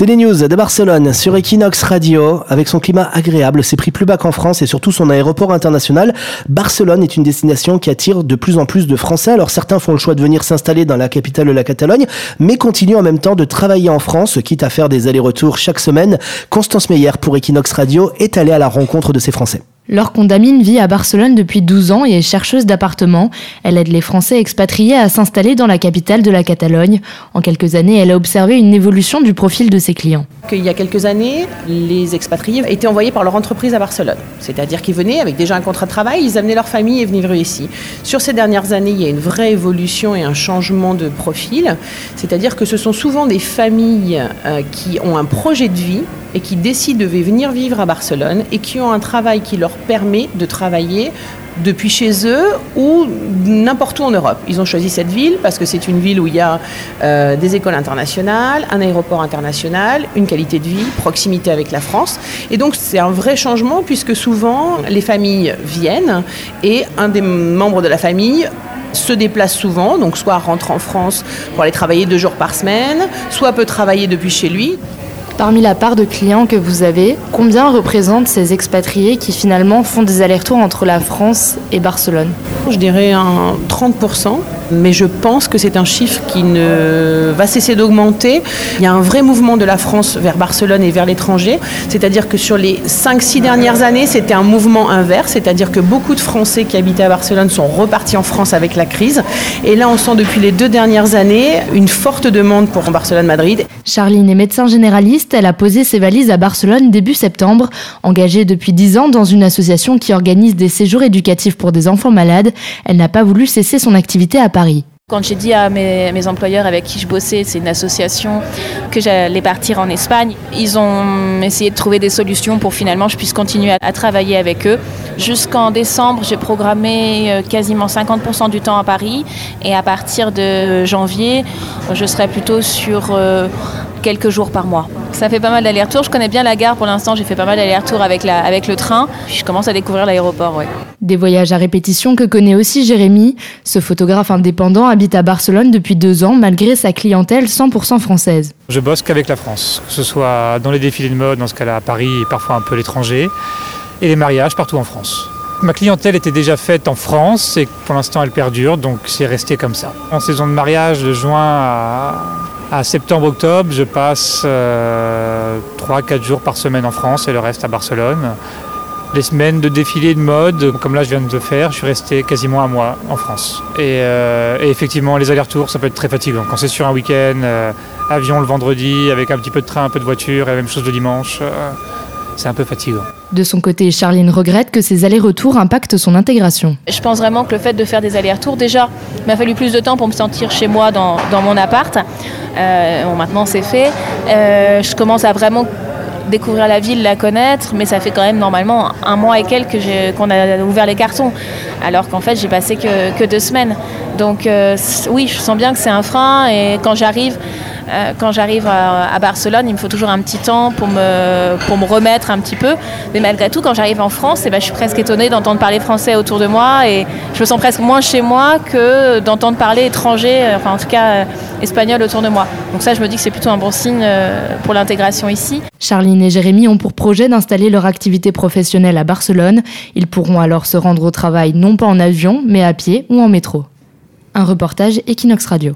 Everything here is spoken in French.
C'est les news de Barcelone sur Equinox Radio. Avec son climat agréable, ses prix plus bas qu'en France et surtout son aéroport international, Barcelone est une destination qui attire de plus en plus de Français. Alors certains font le choix de venir s'installer dans la capitale de la Catalogne, mais continuent en même temps de travailler en France, quitte à faire des allers-retours chaque semaine. Constance Meyer pour Equinox Radio est allée à la rencontre de ces Français. Laure Condamine vit à Barcelone depuis 12 ans et est chercheuse d'appartements. Elle aide les Français expatriés à s'installer dans la capitale de la Catalogne. En quelques années, elle a observé une évolution du profil de ses clients. Il y a quelques années, les expatriés étaient envoyés par leur entreprise à Barcelone. C'est-à-dire qu'ils venaient avec déjà un contrat de travail, ils amenaient leur famille et venaient ici. Sur ces dernières années, il y a une vraie évolution et un changement de profil. C'est-à-dire que ce sont souvent des familles euh, qui ont un projet de vie et qui décident de venir vivre à Barcelone et qui ont un travail qui leur permet de travailler depuis chez eux ou n'importe où en Europe. Ils ont choisi cette ville parce que c'est une ville où il y a euh, des écoles internationales, un aéroport international, une qualité de vie, proximité avec la France. Et donc c'est un vrai changement puisque souvent les familles viennent et un des membres de la famille se déplace souvent, donc soit rentre en France pour aller travailler deux jours par semaine, soit peut travailler depuis chez lui. Parmi la part de clients que vous avez, combien représentent ces expatriés qui finalement font des allers-retours entre la France et Barcelone? Je dirais un 30%, mais je pense que c'est un chiffre qui ne va cesser d'augmenter. Il y a un vrai mouvement de la France vers Barcelone et vers l'étranger, c'est-à-dire que sur les 5-6 dernières années, c'était un mouvement inverse, c'est-à-dire que beaucoup de Français qui habitaient à Barcelone sont repartis en France avec la crise. Et là, on sent depuis les deux dernières années une forte demande pour Barcelone-Madrid. Charline est médecin généraliste elle a posé ses valises à Barcelone début septembre. Engagée depuis 10 ans dans une association qui organise des séjours éducatifs pour des enfants malades, elle n'a pas voulu cesser son activité à Paris. Quand j'ai dit à mes, employeurs avec qui je bossais, c'est une association, que j'allais partir en Espagne, ils ont essayé de trouver des solutions pour finalement je puisse continuer à, travailler avec eux. Jusqu'en décembre, j'ai programmé euh, quasiment 50% du temps à Paris et à partir de janvier, je serai plutôt sur euh, quelques jours par mois. Ça fait pas mal d'allers-retours. Je connais bien la gare pour l'instant. J'ai fait pas mal d'allers-retours avec, avec le train. je commence à découvrir l'aéroport. Ouais. Des voyages à répétition que connaît aussi Jérémy. Ce photographe indépendant habite à Barcelone depuis deux ans malgré sa clientèle 100% française. Je bosse qu'avec la France, que ce soit dans les défilés de mode, dans ce cas-là à Paris et parfois un peu l'étranger, et les mariages partout en France. Ma clientèle était déjà faite en France et pour l'instant elle perdure, donc c'est resté comme ça. En saison de mariage, de juin à septembre-octobre, je passe 3-4 euh, jours par semaine en France et le reste à Barcelone. Les semaines de défilé de mode, comme là je viens de le faire, je suis resté quasiment un mois en France. Et, euh, effectivement, les allers-retours, ça peut être très fatigant. Quand c'est sur un week-end, euh, avion le vendredi, avec un petit peu de train, un peu de voiture, et la même chose le dimanche c'est un peu fatigant. De son côté, Charline regrette que ces allers-retours impactent son intégration. Je pense vraiment que le fait de faire des allers-retours, déjà, il m'a fallu plus de temps pour me sentir chez moi dans, mon appart. Euh, bon, maintenant c'est fait. Euh, je commence à vraiment découvrir la ville, la connaître, mais ça fait quand même normalement un mois et quelques qu'on a ouvert les cartons, alors qu'en fait j'ai passé que, deux semaines. Donc euh, oui, je sens bien que c'est un frein et quand j'arrive, euh, quand j'arrive à, Barcelone, il me faut toujours un petit temps pour me, pour me remettre un petit peu. Mais malgré tout, quand j'arrive en France, eh ben, je suis presque étonnée d'entendre parler français autour de moi et je me sens presque moins chez moi que d'entendre parler étranger, euh, enfin en tout cas euh, espagnol autour de moi. Donc ça, je me dis que c'est plutôt un bon signe pour l'intégration ici. Charline et Jérémy ont pour projet d'installer leur activité professionnelle à Barcelone. Ils pourront alors se rendre au travail non pas en avion, mais à pied ou en métro. Un reportage Equinox Radio.